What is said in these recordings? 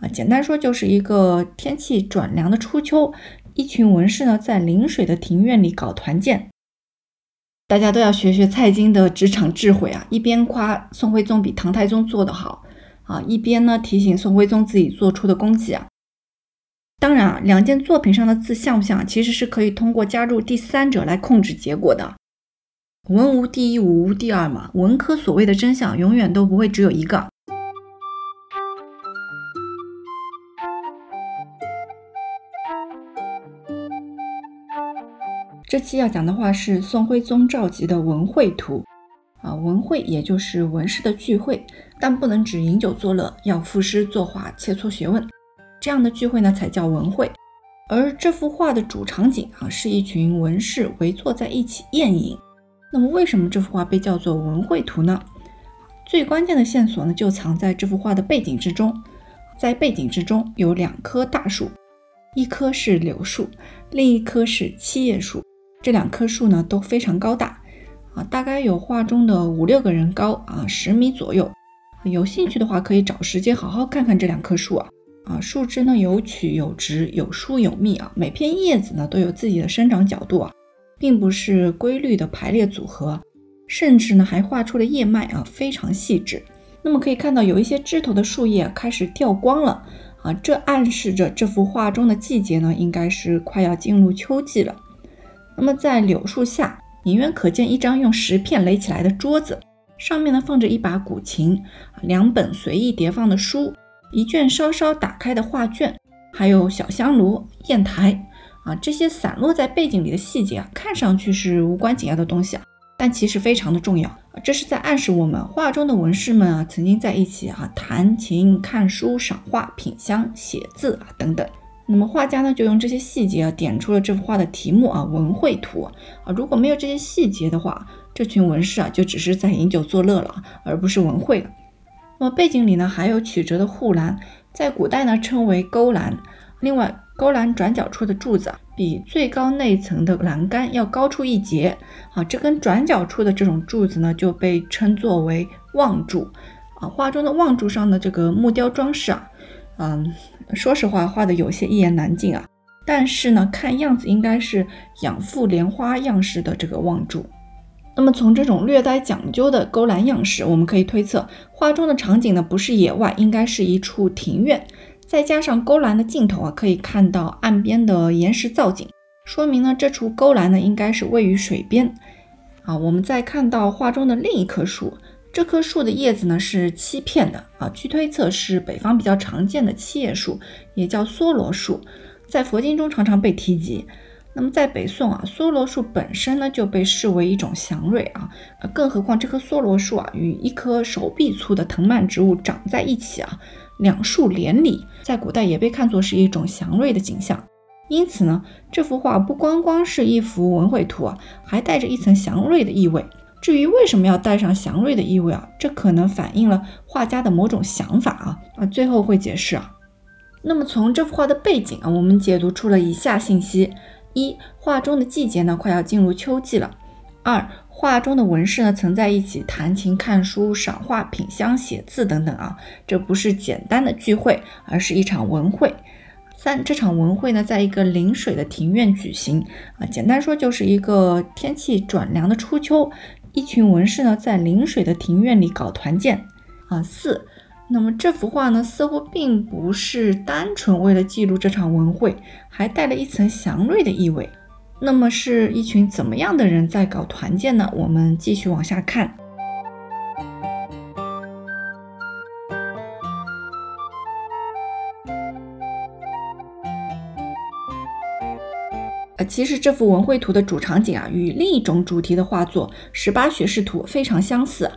啊，简单说就是一个天气转凉的初秋，一群文士呢在临水的庭院里搞团建。大家都要学学蔡京的职场智慧啊，一边夸宋徽宗比唐太宗做得好啊，一边呢提醒宋徽宗自己做出的功绩啊。当然啊，两件作品上的字像不像，其实是可以通过加入第三者来控制结果的。文无第一，武无第二嘛，文科所谓的真相永远都不会只有一个。这期要讲的话是宋徽宗召集的文会图，啊，文会也就是文士的聚会，但不能只饮酒作乐，要赋诗作画，切磋学问，这样的聚会呢才叫文会。而这幅画的主场景啊，是一群文士围坐在一起宴饮。那么为什么这幅画被叫做文会图呢？最关键的线索呢，就藏在这幅画的背景之中，在背景之中有两棵大树，一棵是柳树，另一棵是七叶树。这两棵树呢都非常高大啊，大概有画中的五六个人高啊，十米左右。有兴趣的话，可以找时间好好看看这两棵树啊啊，树枝呢有曲有直，有疏有密啊，每片叶子呢都有自己的生长角度啊，并不是规律的排列组合，甚至呢还画出了叶脉啊，非常细致。那么可以看到有一些枝头的树叶开始掉光了啊，这暗示着这幅画中的季节呢应该是快要进入秋季了。那么在柳树下，隐约可见一张用石片垒起来的桌子，上面呢放着一把古琴，两本随意叠放的书，一卷稍稍打开的画卷，还有小香炉、砚台啊，这些散落在背景里的细节啊，看上去是无关紧要的东西啊，但其实非常的重要，这是在暗示我们画中的文士们啊，曾经在一起啊，弹琴、看书、赏画、品香、写字啊等等。那么画家呢，就用这些细节啊，点出了这幅画的题目啊，文会图啊。如果没有这些细节的话，这群文士啊，就只是在饮酒作乐了，而不是文会了。那么背景里呢，还有曲折的护栏，在古代呢称为勾栏。另外，勾栏转角处的柱子啊，比最高内层的栏杆要高出一截啊。这根转角处的这种柱子呢，就被称作为望柱啊。画中的望柱上的这个木雕装饰啊。嗯，说实话，画的有些一言难尽啊。但是呢，看样子应该是养父莲花样式的这个望柱。那么从这种略带讲究的勾栏样式，我们可以推测，画中的场景呢不是野外，应该是一处庭院。再加上勾栏的尽头啊，可以看到岸边的岩石造景，说明呢这处勾栏呢应该是位于水边。啊，我们再看到画中的另一棵树。这棵树的叶子呢是七片的啊，据推测是北方比较常见的七叶树，也叫梭罗树，在佛经中常常被提及。那么在北宋啊，梭罗树本身呢就被视为一种祥瑞啊，更何况这棵梭罗树啊与一棵手臂粗的藤蔓植物长在一起啊，两树连理，在古代也被看作是一种祥瑞的景象。因此呢，这幅画不光光是一幅文绘图啊，还带着一层祥瑞的意味。至于为什么要带上祥瑞的意味啊？这可能反映了画家的某种想法啊啊，最后会解释啊。那么从这幅画的背景啊，我们解读出了以下信息：一，画中的季节呢快要进入秋季了；二，画中的文士呢曾在一起弹琴、看书、赏画、品香、写字等等啊，这不是简单的聚会，而是一场文会。三，这场文会呢，在一个临水的庭院举行啊，简单说就是一个天气转凉的初秋。一群文士呢，在临水的庭院里搞团建啊。四，那么这幅画呢，似乎并不是单纯为了记录这场文会，还带了一层祥瑞的意味。那么是一群怎么样的人在搞团建呢？我们继续往下看。其实这幅文绘图的主场景啊，与另一种主题的画作《十八学士图》非常相似。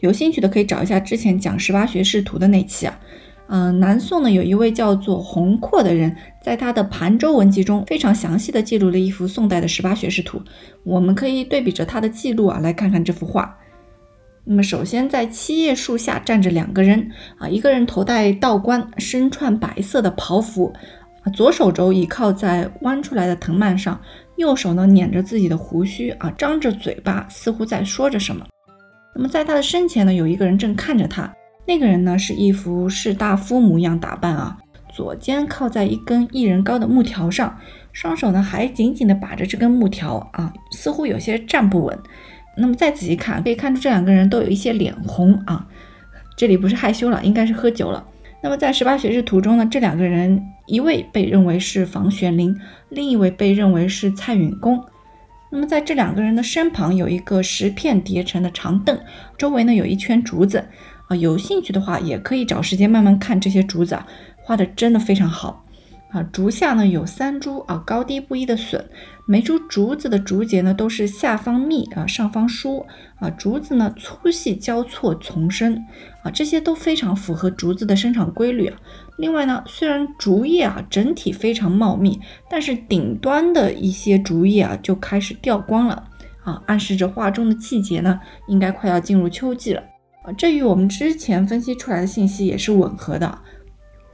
有兴趣的可以找一下之前讲《十八学士图》的那期啊。嗯，南宋呢有一位叫做洪阔的人，在他的《盘州文集》中非常详细的记录了一幅宋代的十八学士图。我们可以对比着他的记录啊，来看看这幅画。那么首先在七叶树下站着两个人啊，一个人头戴道冠，身穿白色的袍服。左手肘倚靠在弯出来的藤蔓上，右手呢捻着自己的胡须啊，张着嘴巴，似乎在说着什么。那么在他的身前呢，有一个人正看着他，那个人呢是一副士大夫模样打扮啊，左肩靠在一根一人高的木条上，双手呢还紧紧地把着这根木条啊，似乎有些站不稳。那么再仔细看，可以看出这两个人都有一些脸红啊，这里不是害羞了，应该是喝酒了。那么在十八学士图中呢，这两个人一位被认为是房玄龄，另一位被认为是蔡允恭。那么在这两个人的身旁有一个石片叠成的长凳，周围呢有一圈竹子。啊，有兴趣的话也可以找时间慢慢看这些竹子啊，画的真的非常好。啊，竹下呢有三株啊高低不一的笋，每株竹子的竹节呢都是下方密啊上方疏啊，竹子呢粗细交错丛生啊，这些都非常符合竹子的生长规律啊。另外呢，虽然竹叶啊整体非常茂密，但是顶端的一些竹叶啊就开始掉光了啊，暗示着画中的季节呢应该快要进入秋季了啊，这与我们之前分析出来的信息也是吻合的。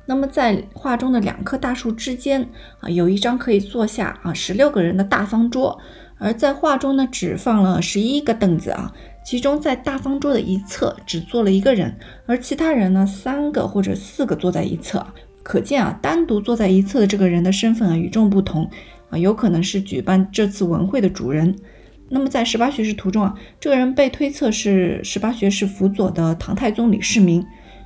那么在画中的两棵大树之间啊，有一张可以坐下啊十六个人的大方桌，而在画中呢，只放了十一个凳子啊，其中在大方桌的一侧只坐了一个人，而其他人呢，三个或者四个坐在一侧，可见啊，单独坐在一侧的这个人的身份啊与众不同啊，有可能是举办这次文会的主人。那么在十八学士图中啊，这个人被推测是十八学士辅佐的唐太宗李世民。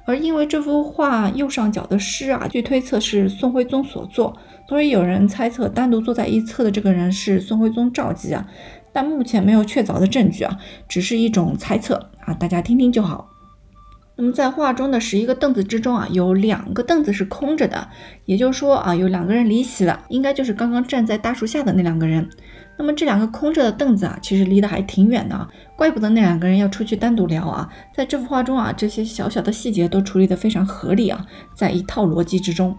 而因为这幅画右上角的诗啊，据推测是宋徽宗所作，所以有人猜测单独坐在一侧的这个人是宋徽宗赵佶啊，但目前没有确凿的证据啊，只是一种猜测啊，大家听听就好。那么在画中的十一个凳子之中啊，有两个凳子是空着的，也就是说啊，有两个人离席了，应该就是刚刚站在大树下的那两个人。那么这两个空着的凳子啊，其实离得还挺远的啊，怪不得那两个人要出去单独聊啊。在这幅画中啊，这些小小的细节都处理得非常合理啊，在一套逻辑之中。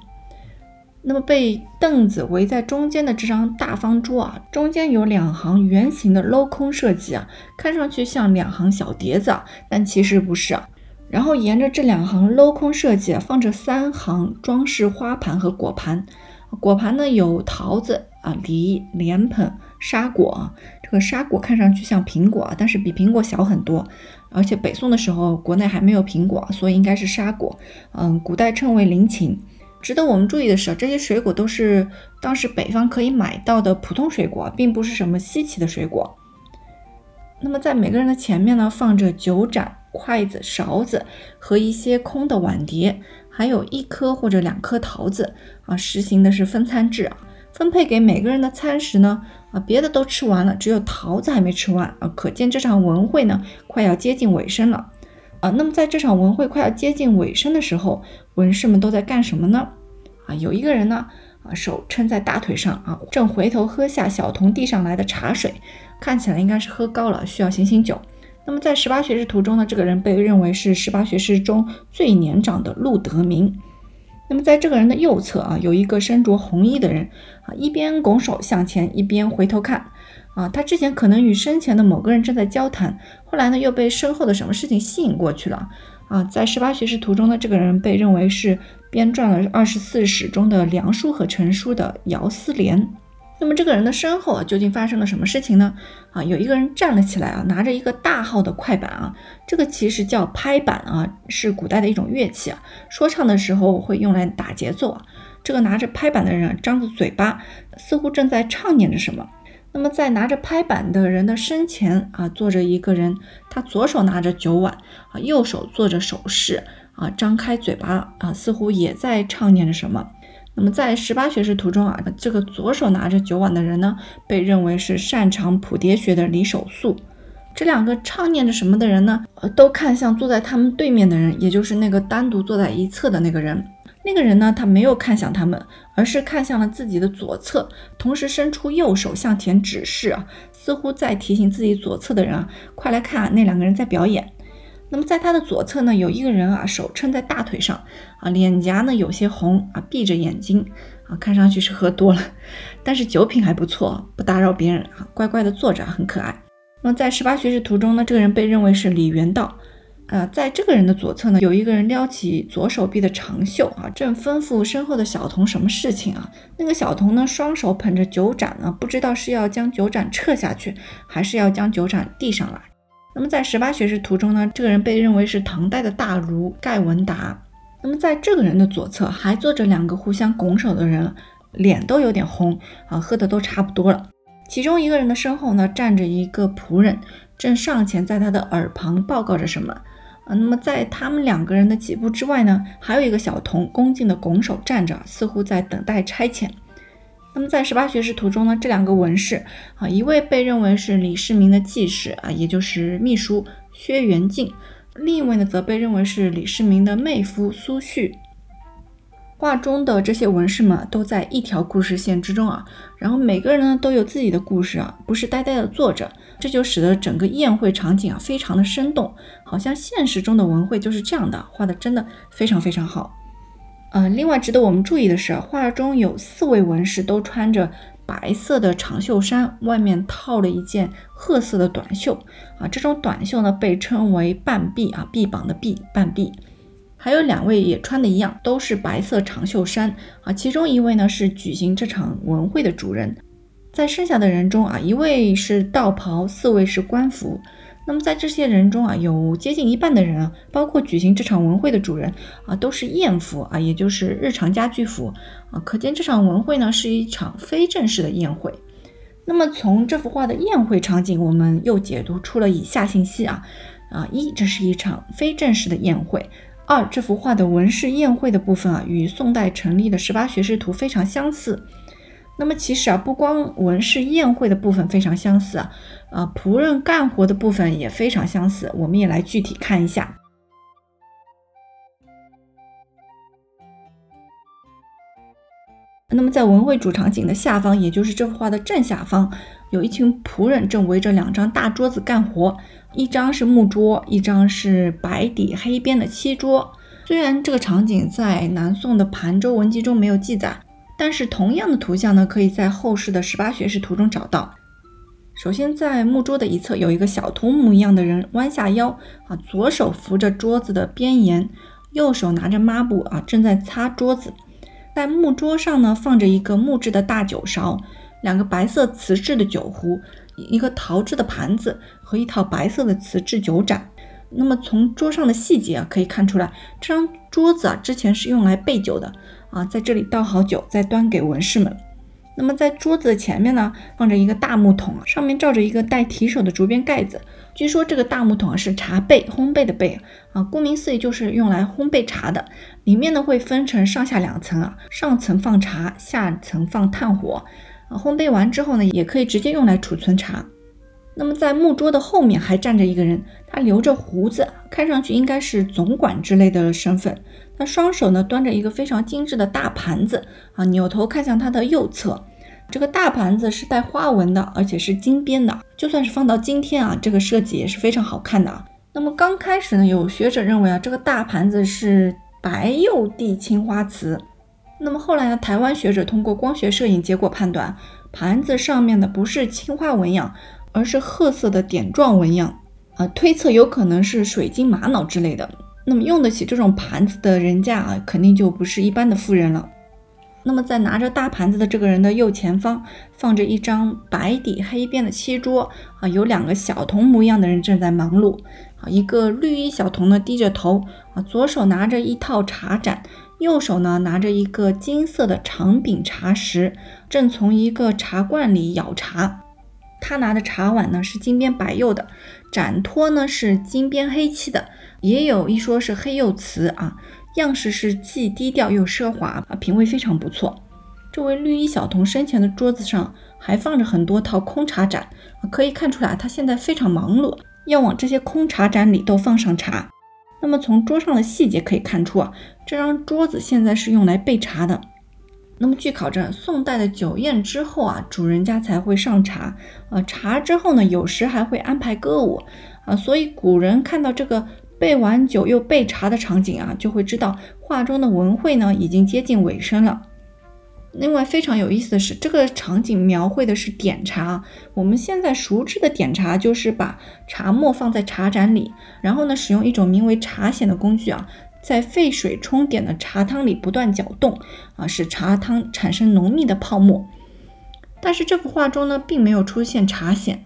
那么被凳子围在中间的这张大方桌啊，中间有两行圆形的镂空设计啊，看上去像两行小碟子啊，但其实不是啊。然后沿着这两行镂空设计，放着三行装饰花盘和果盘，果盘呢有桃子啊、梨、莲蓬。沙果，这个沙果看上去像苹果，但是比苹果小很多。而且北宋的时候，国内还没有苹果，所以应该是沙果。嗯，古代称为陵芹。值得我们注意的是，这些水果都是当时北方可以买到的普通水果，并不是什么稀奇的水果。那么在每个人的前面呢，放着酒盏、筷子、勺子和一些空的碗碟，还有一颗或者两颗桃子啊，实行的是分餐制啊。分配给每个人的餐食呢？啊，别的都吃完了，只有桃子还没吃完啊！可见这场文会呢，快要接近尾声了啊。那么在这场文会快要接近尾声的时候，文士们都在干什么呢？啊，有一个人呢，啊，手撑在大腿上啊，正回头喝下小童递上来的茶水，看起来应该是喝高了，需要醒醒酒。那么在十八学士图中呢，这个人被认为是十八学士中最年长的陆德明。那么在这个人的右侧啊，有一个身着红衣的人啊，一边拱手向前，一边回头看啊。他之前可能与身前的某个人正在交谈，后来呢又被身后的什么事情吸引过去了啊。在十八学士图中的这个人被认为是编撰了二十四史中的梁书和陈书的姚思廉。那么这个人的身后啊，究竟发生了什么事情呢？啊，有一个人站了起来啊，拿着一个大号的快板啊，这个其实叫拍板啊，是古代的一种乐器啊，说唱的时候会用来打节奏啊。这个拿着拍板的人张着嘴巴，似乎正在唱念着什么。那么在拿着拍板的人的身前啊，坐着一个人，他左手拿着酒碗啊，右手做着手势啊，张开嘴巴啊，似乎也在唱念着什么。那么在十八学士图中啊，这个左手拿着酒碗的人呢，被认为是擅长谱牒学的李守素。这两个唱念着什么的人呢？呃，都看向坐在他们对面的人，也就是那个单独坐在一侧的那个人。那个人呢，他没有看向他们，而是看向了自己的左侧，同时伸出右手向前指示啊，似乎在提醒自己左侧的人啊，快来看啊，那两个人在表演。那么在他的左侧呢，有一个人啊，手撑在大腿上啊，脸颊呢有些红啊，闭着眼睛啊，看上去是喝多了，但是酒品还不错，不打扰别人啊，乖乖的坐着，很可爱。那么在十八学士图中呢，这个人被认为是李元道呃，在这个人的左侧呢，有一个人撩起左手臂的长袖啊，正吩咐身后的小童什么事情啊？那个小童呢，双手捧着酒盏呢，不知道是要将酒盏撤下去，还是要将酒盏递上来。那么在十八学士图中呢，这个人被认为是唐代的大儒盖文达。那么在这个人的左侧还坐着两个互相拱手的人，脸都有点红啊，喝的都差不多了。其中一个人的身后呢，站着一个仆人，正上前在他的耳旁报告着什么。啊，那么在他们两个人的几步之外呢，还有一个小童恭敬的拱手站着，似乎在等待差遣。那么在十八学士图中呢，这两个文士啊，一位被认为是李世民的继室啊，也就是秘书薛元敬。另一位呢，则被认为是李世民的妹夫苏旭。画中的这些文士们都在一条故事线之中啊，然后每个人呢都有自己的故事啊，不是呆呆的坐着，这就使得整个宴会场景啊非常的生动，好像现实中的文会就是这样的，画的真的非常非常好。嗯，另外值得我们注意的是，画中有四位文士都穿着。白色的长袖衫，外面套了一件褐色的短袖啊，这种短袖呢被称为半臂啊，臂膀的臂，半臂。还有两位也穿的一样，都是白色长袖衫啊，其中一位呢是举行这场文会的主人，在剩下的人中啊，一位是道袍，四位是官服。那么在这些人中啊，有接近一半的人啊，包括举行这场文会的主人啊，都是宴服啊，也就是日常家居服啊。可见这场文会呢是一场非正式的宴会。那么从这幅画的宴会场景，我们又解读出了以下信息啊啊：一，这是一场非正式的宴会；二，这幅画的文士宴会的部分啊，与宋代成立的十八学士图非常相似。那么其实啊，不光文士宴会的部分非常相似，啊，仆人干活的部分也非常相似。我们也来具体看一下。那么在文会主场景的下方，也就是这幅画的正下方，有一群仆人正围着两张大桌子干活，一张是木桌，一张是白底黑边的漆桌。虽然这个场景在南宋的《盘州文集》中没有记载。但是同样的图像呢，可以在后世的十八学士图中找到。首先，在木桌的一侧有一个小童木一样的人弯下腰啊，左手扶着桌子的边沿，右手拿着抹布啊，正在擦桌子。在木桌上呢，放着一个木质的大酒勺，两个白色瓷质的酒壶，一个陶制的盘子和一套白色的瓷质酒盏。那么从桌上的细节啊，可以看出来，这张桌子啊，之前是用来备酒的。啊，在这里倒好酒，再端给文士们。那么在桌子的前面呢，放着一个大木桶，上面罩着一个带提手的竹编盖子。据说这个大木桶啊是茶焙，烘焙的焙啊，顾名思义就是用来烘焙茶的。里面呢会分成上下两层啊，上层放茶，下层放炭火。啊，烘焙完之后呢，也可以直接用来储存茶。那么在木桌的后面还站着一个人，他留着胡子，看上去应该是总管之类的身份。他双手呢端着一个非常精致的大盘子啊，扭头看向他的右侧，这个大盘子是带花纹的，而且是金边的。就算是放到今天啊，这个设计也是非常好看的啊。那么刚开始呢，有学者认为啊，这个大盘子是白釉地青花瓷。那么后来呢，台湾学者通过光学摄影结果判断，盘子上面的不是青花纹样。而是褐色的点状纹样，啊，推测有可能是水晶玛瑙之类的。那么用得起这种盘子的人家啊，肯定就不是一般的富人了。那么在拿着大盘子的这个人的右前方，放着一张白底黑边的漆桌，啊，有两个小童模样的人正在忙碌，啊，一个绿衣小童呢低着头，啊，左手拿着一套茶盏，右手呢拿着一个金色的长柄茶匙，正从一个茶罐里舀茶。他拿的茶碗呢是金边白釉的，盏托呢是金边黑漆的，也有一说是黑釉瓷啊，样式是既低调又奢华啊，品味非常不错。这位绿衣小童身前的桌子上还放着很多套空茶盏，可以看出来他现在非常忙碌，要往这些空茶盏里都放上茶。那么从桌上的细节可以看出啊，这张桌子现在是用来备茶的。那么据考证，宋代的酒宴之后啊，主人家才会上茶，呃，茶之后呢，有时还会安排歌舞，啊，所以古人看到这个备完酒又备茶的场景啊，就会知道画中的文会呢已经接近尾声了。另外非常有意思的是，这个场景描绘的是点茶，我们现在熟知的点茶就是把茶沫放在茶盏里，然后呢，使用一种名为茶筅的工具啊。在沸水冲点的茶汤里不断搅动，啊，使茶汤产生浓密的泡沫。但是这幅画中呢，并没有出现茶筅，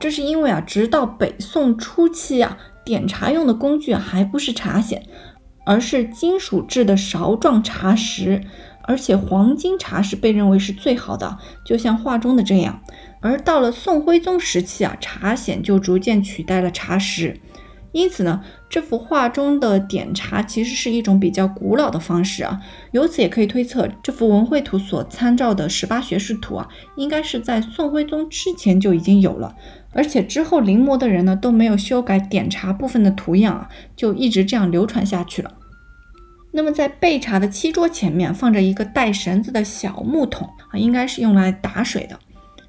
这是因为啊，直到北宋初期啊，点茶用的工具还不是茶筅，而是金属制的勺状茶匙，而且黄金茶匙被认为是最好的，就像画中的这样。而到了宋徽宗时期啊，茶筅就逐渐取代了茶匙。因此呢，这幅画中的点茶其实是一种比较古老的方式啊。由此也可以推测，这幅文绘图所参照的十八学士图啊，应该是在宋徽宗之前就已经有了，而且之后临摹的人呢都没有修改点茶部分的图样啊，就一直这样流传下去了。那么在备茶的漆桌前面放着一个带绳子的小木桶啊，应该是用来打水的。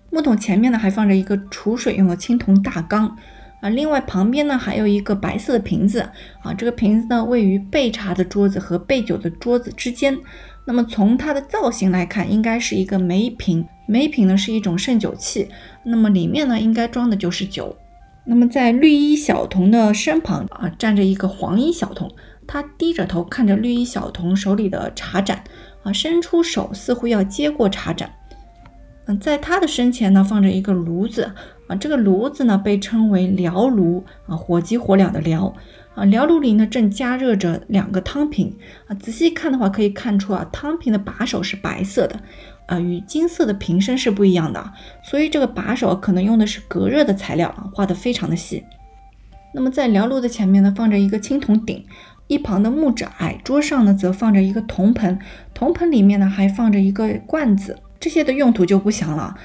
木桶前面呢还放着一个储水用的青铜大缸。啊，另外旁边呢还有一个白色的瓶子啊，这个瓶子呢位于备茶的桌子和备酒的桌子之间。那么从它的造型来看，应该是一个梅瓶。梅瓶呢是一种盛酒器，那么里面呢应该装的就是酒。那么在绿衣小童的身旁啊站着一个黄衣小童，他低着头看着绿衣小童手里的茶盏啊，伸出手似乎要接过茶盏。嗯，在他的身前呢放着一个炉子。这个炉子呢被称为燎炉啊，火急火燎的燎啊，燎炉里呢正加热着两个汤瓶啊，仔细看的话可以看出啊，汤瓶的把手是白色的啊，与金色的瓶身是不一样的，所以这个把手可能用的是隔热的材料啊，画的非常的细。那么在燎炉的前面呢放着一个青铜鼎，一旁的木质矮桌上呢则放着一个铜盆，铜盆里面呢还放着一个罐子，这些的用途就不详了。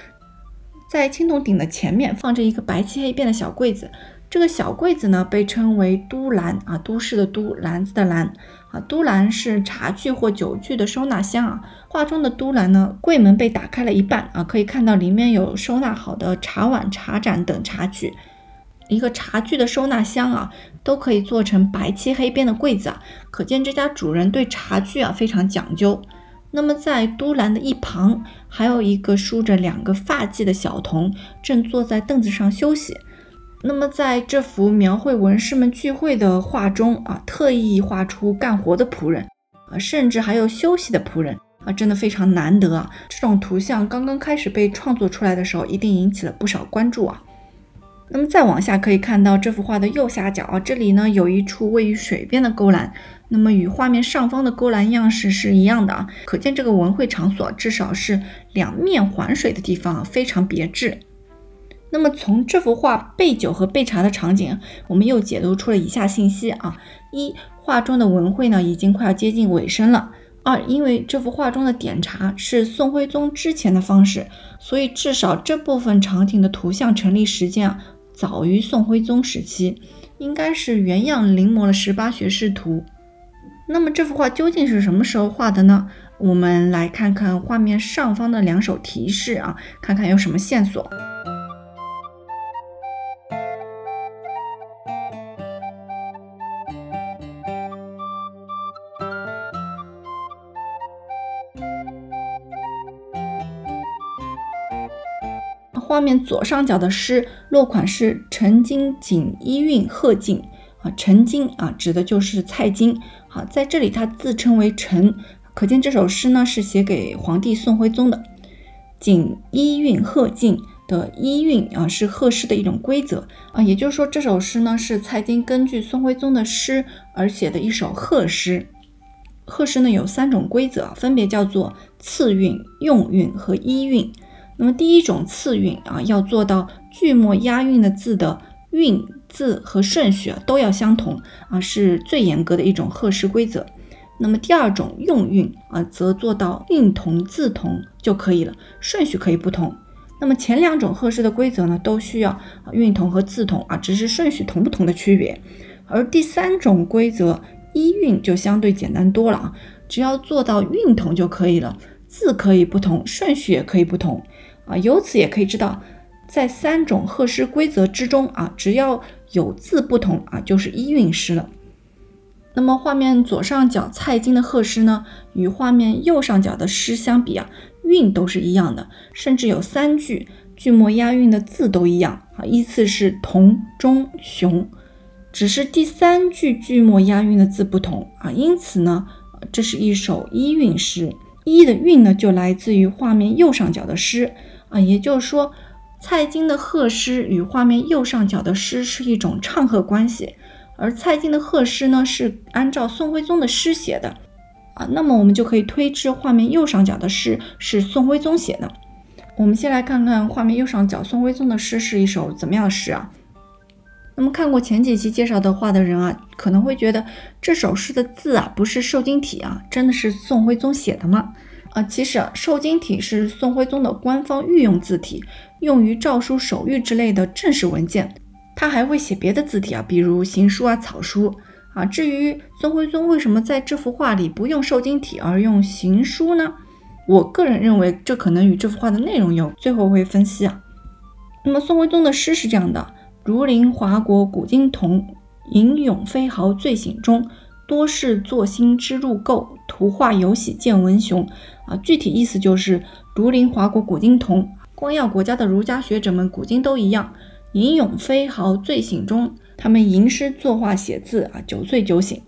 在青铜鼎的前面放着一个白漆黑边的小柜子，这个小柜子呢被称为都篮啊，都市的都，篮子的篮啊，都篮是茶具或酒具的收纳箱啊。画中的都篮呢，柜门被打开了一半啊，可以看到里面有收纳好的茶碗、茶盏等茶具。一个茶具的收纳箱啊，都可以做成白漆黑边的柜子啊，可见这家主人对茶具啊非常讲究。那么，在都兰的一旁，还有一个梳着两个发髻的小童，正坐在凳子上休息。那么，在这幅描绘文士们聚会的画中啊，特意画出干活的仆人啊，甚至还有休息的仆人啊，真的非常难得啊！这种图像刚刚开始被创作出来的时候，一定引起了不少关注啊。那么再往下可以看到这幅画的右下角啊，这里呢有一处位于水边的勾栏，那么与画面上方的勾栏样式是一样的啊，可见这个文会场所至少是两面环水的地方啊，非常别致。那么从这幅画备酒和备茶的场景，我们又解读出了以下信息啊：一，画中的文会呢已经快要接近尾声了；二，因为这幅画中的点茶是宋徽宗之前的方式，所以至少这部分场景的图像成立时间啊。早于宋徽宗时期，应该是原样临摹了十八学士图。那么这幅画究竟是什么时候画的呢？我们来看看画面上方的两手提示啊，看看有什么线索。画面左上角的诗落款是陈金锦一韵贺敬啊，陈金啊指的就是蔡京。好，在这里他自称为陈，可见这首诗呢是写给皇帝宋徽宗的。锦衣韵贺进的衣韵啊是贺诗的一种规则啊，也就是说这首诗呢是蔡京根据宋徽宗的诗而写的一首贺诗。贺诗呢有三种规则，分别叫做次韵、用韵和依韵。那么第一种次韵啊，要做到句末押韵的字的韵字和顺序都要相同啊，是最严格的一种贺诗规则。那么第二种用韵啊，则做到韵同字同就可以了，顺序可以不同。那么前两种贺诗的规则呢，都需要韵同和字同啊，只是顺序同不同的区别。而第三种规则一韵就相对简单多了啊，只要做到韵同就可以了，字可以不同，顺序也可以不同。啊，由此也可以知道，在三种贺诗规则之中啊，只要有字不同啊，就是一韵诗了。那么画面左上角蔡京的贺诗呢，与画面右上角的诗相比啊，韵都是一样的，甚至有三句句末押韵的字都一样啊，依次是同、中、雄，只是第三句句末押韵的字不同啊，因此呢，这是一首一韵诗。一的韵呢，就来自于画面右上角的诗。啊，也就是说，蔡京的贺诗与画面右上角的诗是一种唱和关系，而蔡京的贺诗呢是按照宋徽宗的诗写的啊，那么我们就可以推知画面右上角的诗是宋徽宗写的。我们先来看看画面右上角宋徽宗的诗是一首怎么样的诗啊？那么看过前几期介绍的画的人啊，可能会觉得这首诗的字啊不是瘦金体啊，真的是宋徽宗写的吗？啊，其实啊，瘦金体是宋徽宗的官方御用字体，用于诏书、手谕之类的正式文件。他还会写别的字体啊，比如行书啊、草书啊。至于宋徽宗为什么在这幅画里不用瘦金体而用行书呢？我个人认为，这可能与这幅画的内容有，最后会分析啊。那么宋徽宗的诗是这样的：如临华国古今同，吟咏飞豪醉醒中，多事作兴之入垢，图画有喜见文雄。啊，具体意思就是儒林华国古今同，光耀国家的儒家学者们古今都一样，吟咏飞豪醉醒中，他们吟诗作画写字啊，酒醉酒醒。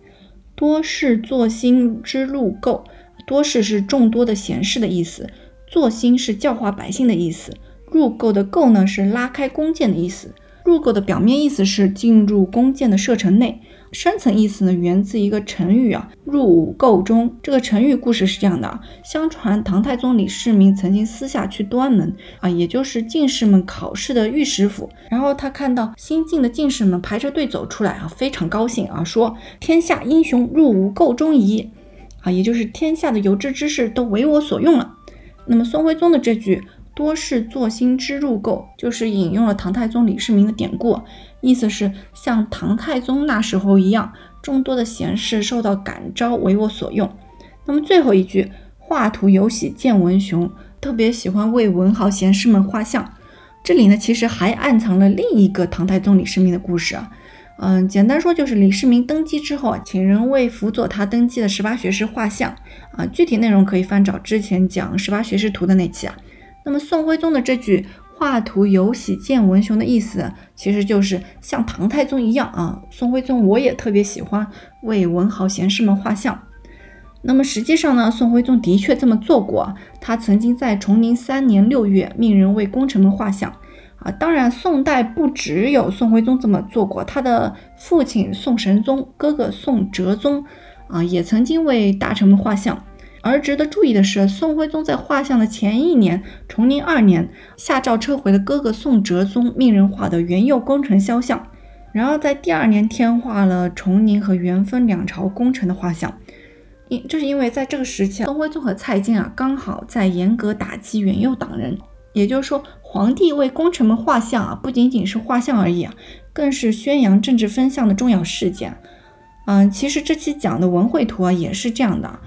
多事作兴之入垢。多事是众多的闲事的意思，作兴是教化百姓的意思，入垢的垢呢是拉开弓箭的意思。入垢的表面意思是进入弓箭的射程内，深层意思呢源自一个成语啊，入伍垢中。这个成语故事是这样的，相传唐太宗李世民曾经私下去端门啊，也就是进士们考试的御史府，然后他看到新进的进士们排着队走出来啊，非常高兴啊，说天下英雄入伍垢中矣。啊，也就是天下的有志之士都为我所用了。那么宋徽宗的这句“多是作兴之入垢”，就是引用了唐太宗李世民的典故，意思是像唐太宗那时候一样，众多的贤士受到感召为我所用。那么最后一句“画图有喜见文雄”，特别喜欢为文豪贤士们画像。这里呢，其实还暗藏了另一个唐太宗李世民的故事啊。嗯，简单说就是李世民登基之后啊，请人为辅佐他登基的十八学士画像啊。具体内容可以翻找之前讲十八学士图的那期啊。那么宋徽宗的这句“画图有喜见文雄”的意思，其实就是像唐太宗一样啊。宋徽宗我也特别喜欢为文豪贤士们画像。那么实际上呢，宋徽宗的确这么做过，他曾经在崇宁三年六月命人为功臣们画像。啊，当然，宋代不只有宋徽宗这么做过，他的父亲宋神宗、哥哥宋哲宗，啊，也曾经为大臣们画像。而值得注意的是，宋徽宗在画像的前一年，崇宁二年，下诏撤回了哥哥宋哲宗命人画的元佑功臣肖像，然后在第二年添画了崇宁和元丰两朝功臣的画像。因这是因为在这个时期，宋徽宗和蔡京啊，刚好在严格打击元佑党人，也就是说。皇帝为功臣们画像啊，不仅仅是画像而已啊，更是宣扬政治风向的重要事件。嗯，其实这期讲的文绘图啊也是这样的，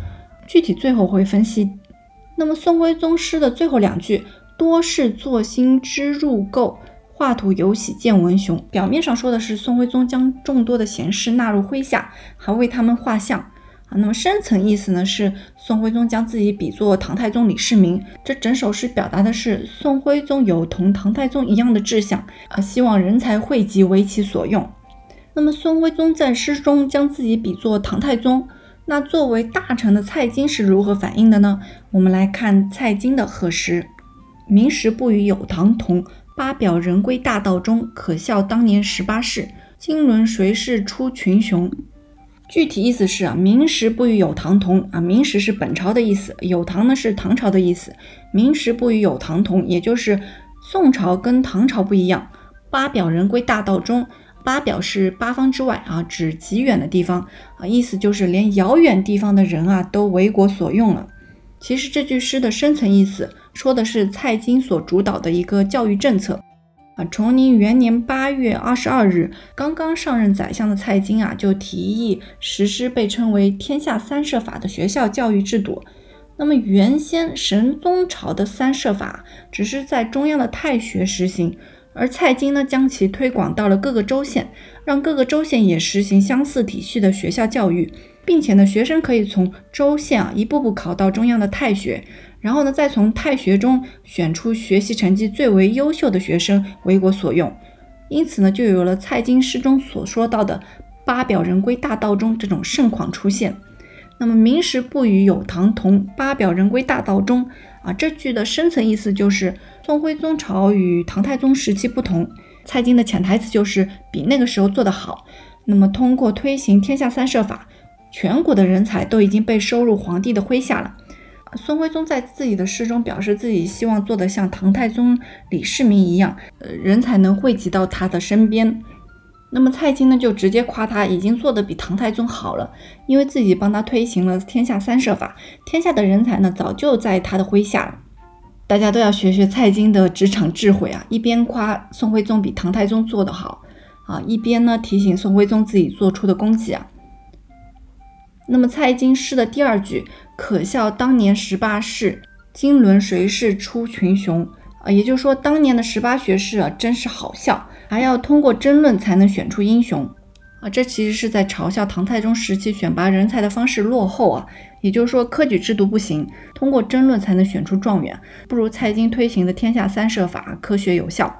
具体最后会分析。那么宋徽宗诗的最后两句“多事作兴之入垢，画图有喜见文雄”，表面上说的是宋徽宗将众多的贤士纳入麾下，还为他们画像。啊那么深层意思呢，是宋徽宗将自己比作唐太宗李世民。这整首诗表达的是宋徽宗有同唐太宗一样的志向啊，希望人才汇集为其所用。那么宋徽宗在诗中将自己比作唐太宗，那作为大臣的蔡京是如何反应的呢？我们来看蔡京的贺诗：明时不与有唐同，八表人归大道中，可笑当年十八世。今轮谁是出群雄？具体意思是啊，明时不与有唐同啊，明时是本朝的意思，有唐呢是唐朝的意思。明时不与有唐同，也就是宋朝跟唐朝不一样。八表人归大道中，八表示八方之外啊，指极远的地方啊，意思就是连遥远地方的人啊都为国所用了。其实这句诗的深层意思，说的是蔡京所主导的一个教育政策。啊，崇宁元年八月二十二日，刚刚上任宰相的蔡京啊，就提议实施被称为“天下三社法”的学校教育制度。那么，原先神宗朝的三社法只是在中央的太学实行，而蔡京呢，将其推广到了各个州县，让各个州县也实行相似体系的学校教育，并且呢，学生可以从州县啊一步步考到中央的太学。然后呢，再从太学中选出学习成绩最为优秀的学生为国所用，因此呢，就有了蔡京诗中所说到的“八表人归大道中”这种盛况出现。那么“明时不与有唐同，八表人归大道中”啊，这句的深层意思就是宋徽宗朝与唐太宗时期不同。蔡京的潜台词就是比那个时候做得好。那么通过推行天下三社法，全国的人才都已经被收入皇帝的麾下了。宋徽宗在自己的诗中表示，自己希望做得像唐太宗李世民一样，呃，人才能汇集到他的身边。那么蔡京呢，就直接夸他已经做得比唐太宗好了，因为自己帮他推行了天下三社法，天下的人才呢早就在他的麾下了。大家都要学学蔡京的职场智慧啊，一边夸宋徽宗比唐太宗做得好啊，一边呢提醒宋徽宗自己做出的功绩啊。那么蔡京诗的第二句“可笑当年十八士，今轮谁是出群雄”，啊，也就是说当年的十八学士啊，真是好笑。还要通过争论才能选出英雄啊！这其实是在嘲笑唐太宗时期选拔人才的方式落后啊。也就是说，科举制度不行，通过争论才能选出状元，不如蔡京推行的天下三社法科学有效。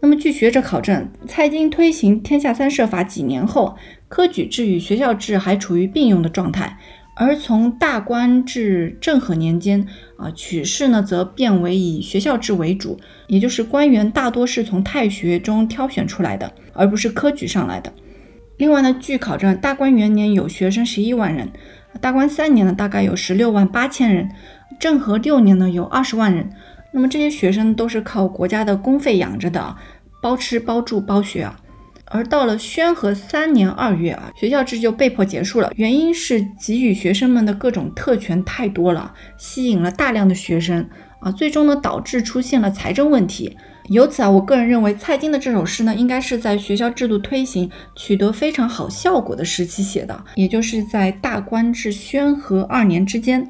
那么，据学者考证，蔡京推行天下三社法几年后，科举制与学校制还处于并用的状态。而从大观至政和年间啊，取士呢则变为以学校制为主，也就是官员大多是从太学中挑选出来的，而不是科举上来的。另外呢，据考证，大观元年有学生十一万人，大观三年呢大概有十六万八千人，政和六年呢有二十万人。那么这些学生都是靠国家的公费养着的，包吃包住包学啊。而到了宣和三年二月啊，学校制就被迫结束了。原因是给予学生们的各种特权太多了，吸引了大量的学生啊，最终呢导致出现了财政问题。由此啊，我个人认为蔡京的这首诗呢，应该是在学校制度推行取得非常好效果的时期写的，也就是在大观至宣和二年之间。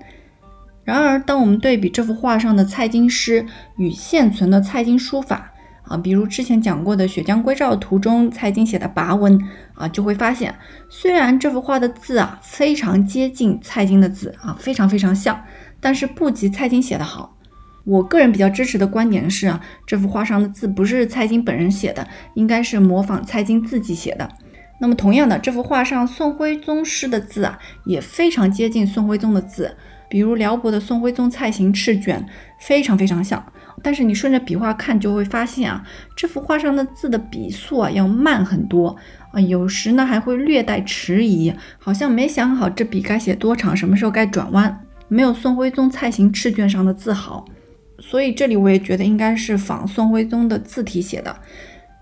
然而，当我们对比这幅画上的蔡京诗与现存的蔡京书法，啊，比如之前讲过的《雪江归赵图》中蔡京写的跋文啊，就会发现，虽然这幅画的字啊非常接近蔡京的字啊，非常非常像，但是不及蔡京写的好。我个人比较支持的观点是啊，这幅画上的字不是蔡京本人写的，应该是模仿蔡京自己写的。那么同样的，这幅画上宋徽宗诗的字啊，也非常接近宋徽宗的字，比如辽国的宋徽宗蔡行赤卷，非常非常像。但是你顺着笔画看，就会发现啊，这幅画上的字的笔速啊要慢很多啊，有时呢还会略带迟疑，好像没想好这笔该写多长，什么时候该转弯，没有宋徽宗蔡行赤卷上的字好。所以这里我也觉得应该是仿宋徽宗的字体写的。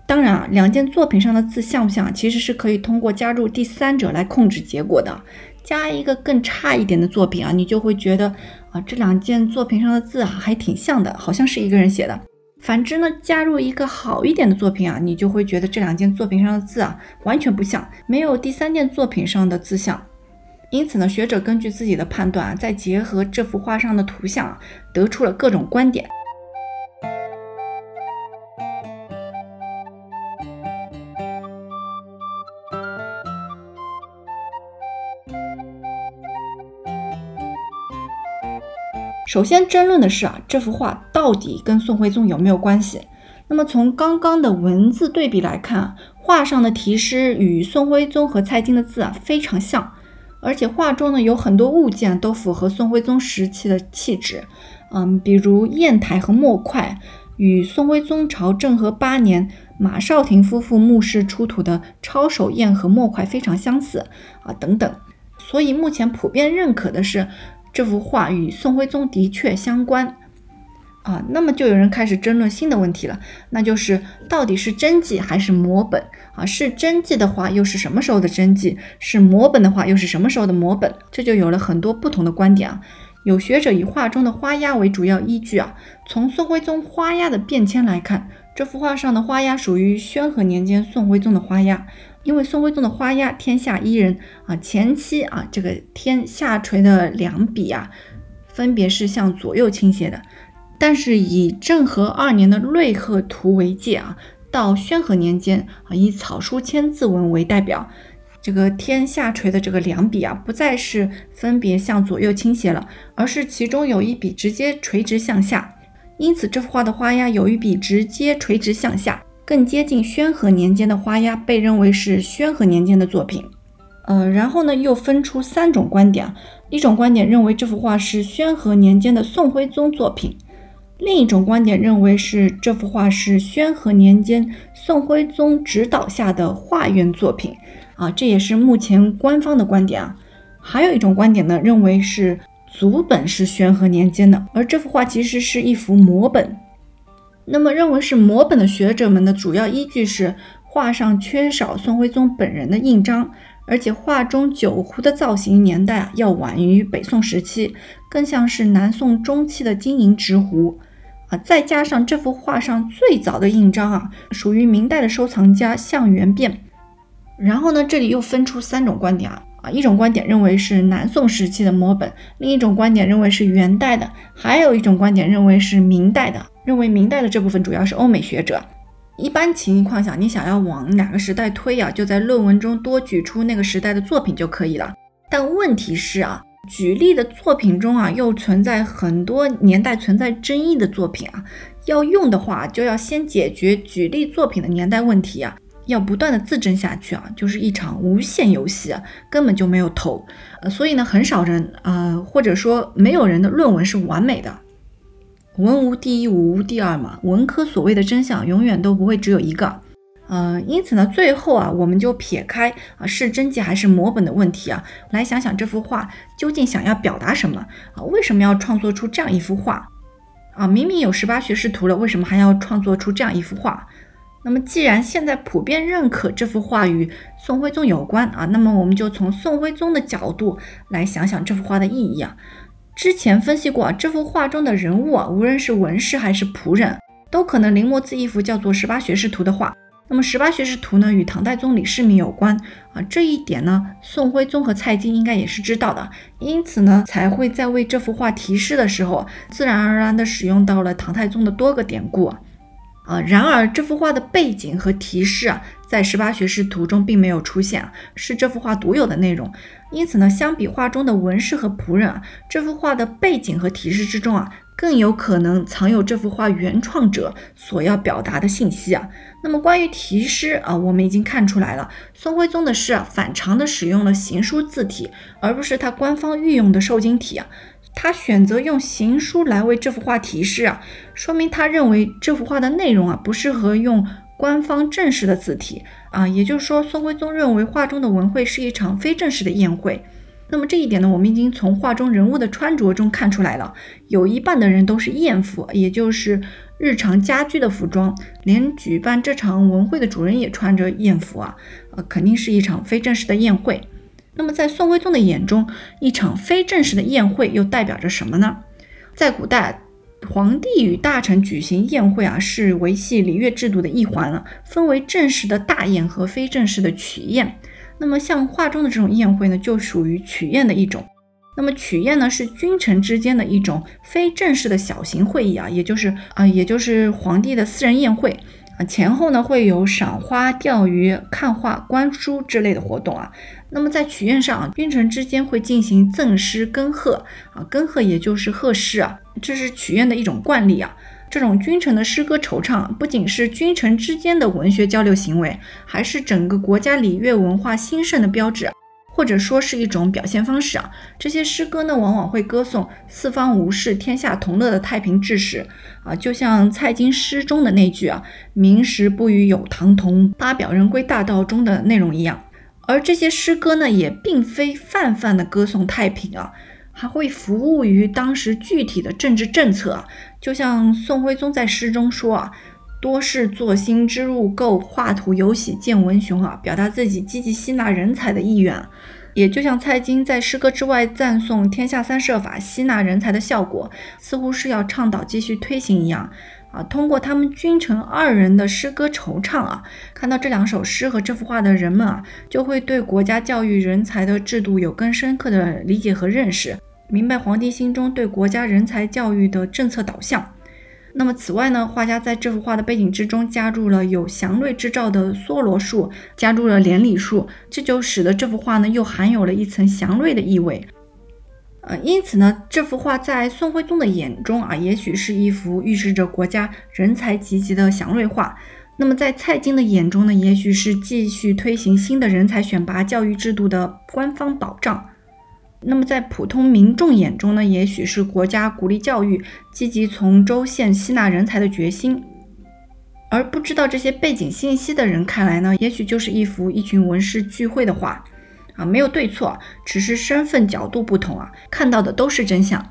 当然啊，两件作品上的字像不像，其实是可以通过加入第三者来控制结果的。加一个更差一点的作品啊，你就会觉得啊，这两件作品上的字啊还挺像的，好像是一个人写的。反之呢，加入一个好一点的作品啊，你就会觉得这两件作品上的字啊完全不像，没有第三件作品上的字像。因此呢，学者根据自己的判断，再结合这幅画上的图像，得出了各种观点。首先争论的是啊，这幅画到底跟宋徽宗有没有关系？那么从刚刚的文字对比来看，画上的题诗与宋徽宗和蔡京的字啊非常像，而且画中呢有很多物件都符合宋徽宗时期的气质，嗯，比如砚台和墨块与宋徽宗朝政和八年马少廷夫妇墓室出土的抄手砚和墨块非常相似啊等等，所以目前普遍认可的是。这幅画与宋徽宗的确相关啊，那么就有人开始争论新的问题了，那就是到底是真迹还是摹本啊？是真迹的话，又是什么时候的真迹？是摹本的话，又是什么时候的摹本？这就有了很多不同的观点啊。有学者以画中的花押为主要依据啊，从宋徽宗花押的变迁来看，这幅画上的花押属于宣和年间宋徽宗的花押。因为宋徽宗的花押“天下一人”啊，前期啊这个天下垂的两笔啊，分别是向左右倾斜的。但是以政和二年的瑞鹤图为界啊，到宣和年间啊，以草书千字文为代表，这个天下垂的这个两笔啊，不再是分别向左右倾斜了，而是其中有一笔直接垂直向下。因此这幅画的花押有一笔直接垂直向下。更接近宣和年间的花押被认为是宣和年间的作品，呃，然后呢又分出三种观点，一种观点认为这幅画是宣和年间的宋徽宗作品，另一种观点认为是这幅画是宣和年间宋徽宗指导下的画院作品啊，这也是目前官方的观点啊。还有一种观点呢，认为是祖本是宣和年间的，而这幅画其实是一幅摹本。那么认为是摹本的学者们的主要依据是画上缺少宋徽宗本人的印章。而且画中酒壶的造型年代啊要晚于北宋时期，更像是南宋中期的金银直壶啊。再加上这幅画上最早的印章啊，属于明代的收藏家向元变。然后呢，这里又分出三种观点啊啊，一种观点认为是南宋时期的摹本，另一种观点认为是元代的，还有一种观点认为是明代的。认为明代的这部分主要是欧美学者。一般情况下，你想要往哪个时代推啊，就在论文中多举出那个时代的作品就可以了。但问题是啊，举例的作品中啊，又存在很多年代存在争议的作品啊。要用的话，就要先解决举例作品的年代问题啊，要不断的自证下去啊，就是一场无限游戏啊，根本就没有头。呃，所以呢，很少人呃，或者说没有人的论文是完美的。文无第一，武无第二嘛。文科所谓的真相，永远都不会只有一个。嗯，因此呢，最后啊，我们就撇开啊是真迹还是摹本的问题啊，来想想这幅画究竟想要表达什么啊？为什么要创作出这样一幅画啊？明明有十八学士图了，为什么还要创作出这样一幅画？那么，既然现在普遍认可这幅画与宋徽宗有关啊，那么我们就从宋徽宗的角度来想想这幅画的意义啊。之前分析过啊，这幅画中的人物啊，无论是文士还是仆人，都可能临摹自一幅叫做《十八学士图》的画。那么《十八学士图》呢，与唐太宗李世民有关啊，这一点呢，宋徽宗和蔡京应该也是知道的，因此呢，才会在为这幅画题诗的时候，自然而然地使用到了唐太宗的多个典故啊。然而这幅画的背景和提示啊，在十八学士图中并没有出现，是这幅画独有的内容。因此呢，相比画中的文士和仆人啊，这幅画的背景和提示之中啊，更有可能藏有这幅画原创者所要表达的信息啊。那么关于题诗啊，我们已经看出来了，宋徽宗的诗啊，反常的使用了行书字体，而不是他官方御用的瘦金体啊。他选择用行书来为这幅画题诗啊，说明他认为这幅画的内容啊不适合用官方正式的字体啊，也就是说，宋徽宗认为画中的文会是一场非正式的宴会。那么这一点呢，我们已经从画中人物的穿着中看出来了，有一半的人都是艳服，也就是日常家居的服装，连举办这场文会的主人也穿着艳服啊，呃，肯定是一场非正式的宴会。那么，在宋徽宗的眼中，一场非正式的宴会又代表着什么呢？在古代，皇帝与大臣举行宴会啊，是维系礼乐制度的一环了，分为正式的大宴和非正式的曲宴。那么，像画中的这种宴会呢，就属于曲宴的一种。那么，曲宴呢，是君臣之间的一种非正式的小型会议啊，也就是啊，也就是皇帝的私人宴会。啊，前后呢会有赏花、钓鱼、看画、观书之类的活动啊。那么在曲宴上，君臣之间会进行赠诗、恭贺啊，恭贺也就是贺诗啊，这是曲宴的一种惯例啊。这种君臣的诗歌惆怅，不仅是君臣之间的文学交流行为，还是整个国家礼乐文化兴盛的标志。或者说是一种表现方式啊，这些诗歌呢，往往会歌颂四方无事、天下同乐的太平志士啊，就像蔡京诗中的那句啊“明时不与有唐同，八表人归大道中”的内容一样。而这些诗歌呢，也并非泛泛的歌颂太平啊，还会服务于当时具体的政治政策啊，就像宋徽宗在诗中说啊。多事作兴之入构，画图有喜见文雄啊，表达自己积极吸纳人才的意愿，也就像蔡京在诗歌之外赞颂天下三设法吸纳人才的效果，似乎是要倡导继续推行一样啊。通过他们君臣二人的诗歌惆怅啊，看到这两首诗和这幅画的人们啊，就会对国家教育人才的制度有更深刻的理解和认识，明白皇帝心中对国家人才教育的政策导向。那么此外呢，画家在这幅画的背景之中加入了有祥瑞之兆的梭罗树，加入了连理树，这就使得这幅画呢又含有了一层祥瑞的意味。呃，因此呢，这幅画在宋徽宗的眼中啊，也许是一幅预示着国家人才济济的祥瑞画；那么在蔡京的眼中呢，也许是继续推行新的人才选拔教育制度的官方保障。那么在普通民众眼中呢，也许是国家鼓励教育、积极从州县吸纳人才的决心。而不知道这些背景信息的人看来呢，也许就是一幅一群文士聚会的画，啊，没有对错，只是身份角度不同啊，看到的都是真相。